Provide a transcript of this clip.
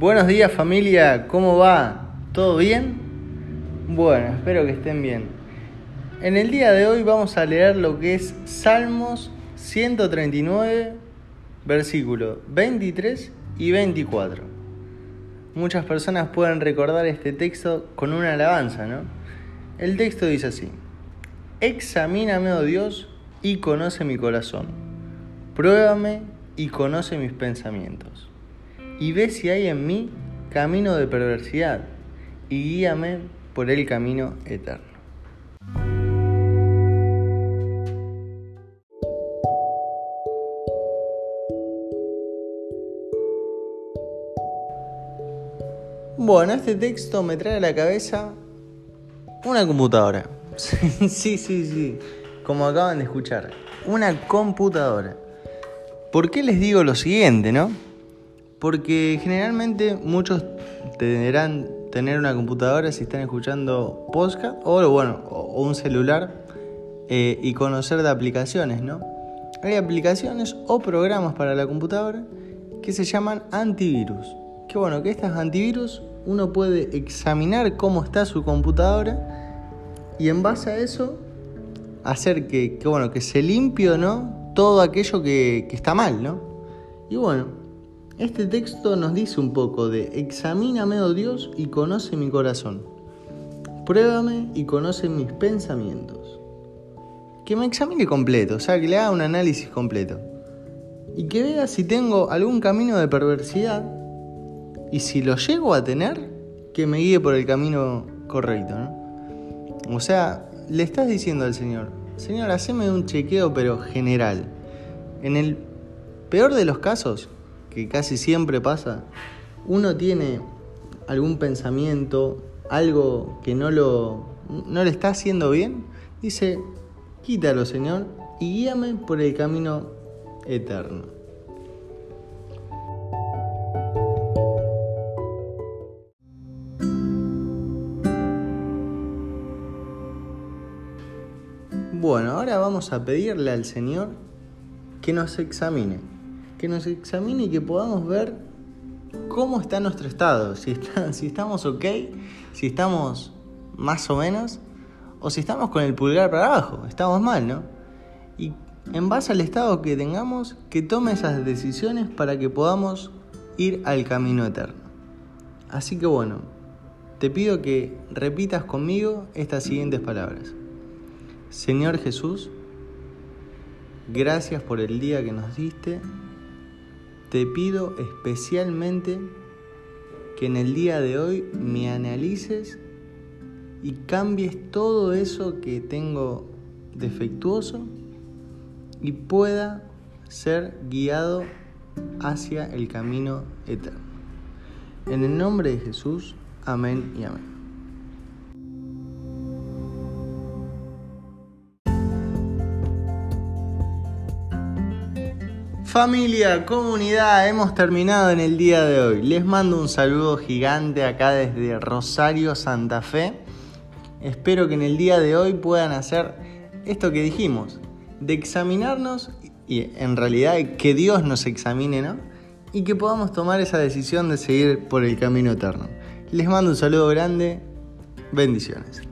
Buenos días familia, ¿cómo va? ¿Todo bien? Bueno, espero que estén bien. En el día de hoy vamos a leer lo que es Salmos 139, versículos 23 y 24. Muchas personas pueden recordar este texto con una alabanza, ¿no? El texto dice así, Examíname, oh Dios, y conoce mi corazón. Pruébame y conoce mis pensamientos y ve si hay en mí camino de perversidad, y guíame por el camino eterno. Bueno, este texto me trae a la cabeza una computadora. sí, sí, sí, como acaban de escuchar, una computadora. ¿Por qué les digo lo siguiente, no? Porque generalmente muchos tendrán tener una computadora si están escuchando podcast o bueno, o un celular eh, y conocer de aplicaciones, ¿no? Hay aplicaciones o programas para la computadora que se llaman antivirus. Que bueno, que estas antivirus uno puede examinar cómo está su computadora y en base a eso hacer que, bueno, que se limpie no todo aquello que, que está mal, ¿no? Y bueno, este texto nos dice un poco de examíname, oh Dios, y conoce mi corazón. Pruébame y conoce mis pensamientos. Que me examine completo, o sea, que le haga un análisis completo. Y que vea si tengo algún camino de perversidad. Y si lo llego a tener, que me guíe por el camino correcto, ¿no? O sea, le estás diciendo al Señor, Señor, haceme un chequeo pero general. En el peor de los casos, que casi siempre pasa, uno tiene algún pensamiento, algo que no lo no le está haciendo bien, dice, quítalo Señor y guíame por el camino eterno. Bueno, ahora vamos a pedirle al Señor que nos examine que nos examine y que podamos ver cómo está nuestro estado, si, estamos ok, si estamos más o menos, o si estamos con el pulgar para abajo, estamos mal, ¿no? Y en base al estado que tengamos, que tome esas decisiones para que podamos ir al camino eterno. Así que bueno, te pido que repitas conmigo estas siguientes palabras. Señor Jesús, gracias por el día que nos diste te pido especialmente que en el día de hoy me analices y cambies todo eso que tengo defectuoso y pueda ser guiado hacia el camino eterno. En el nombre de Jesús, amén y amén. Familia, comunidad, hemos terminado en el día de hoy. Les mando un saludo gigante acá desde Rosario, Santa Fe. Espero que en el día de hoy puedan hacer esto que dijimos, de examinarnos y en realidad que Dios nos examine, ¿no? Y que podamos tomar esa decisión de seguir por el camino eterno. Les mando un saludo grande, bendiciones.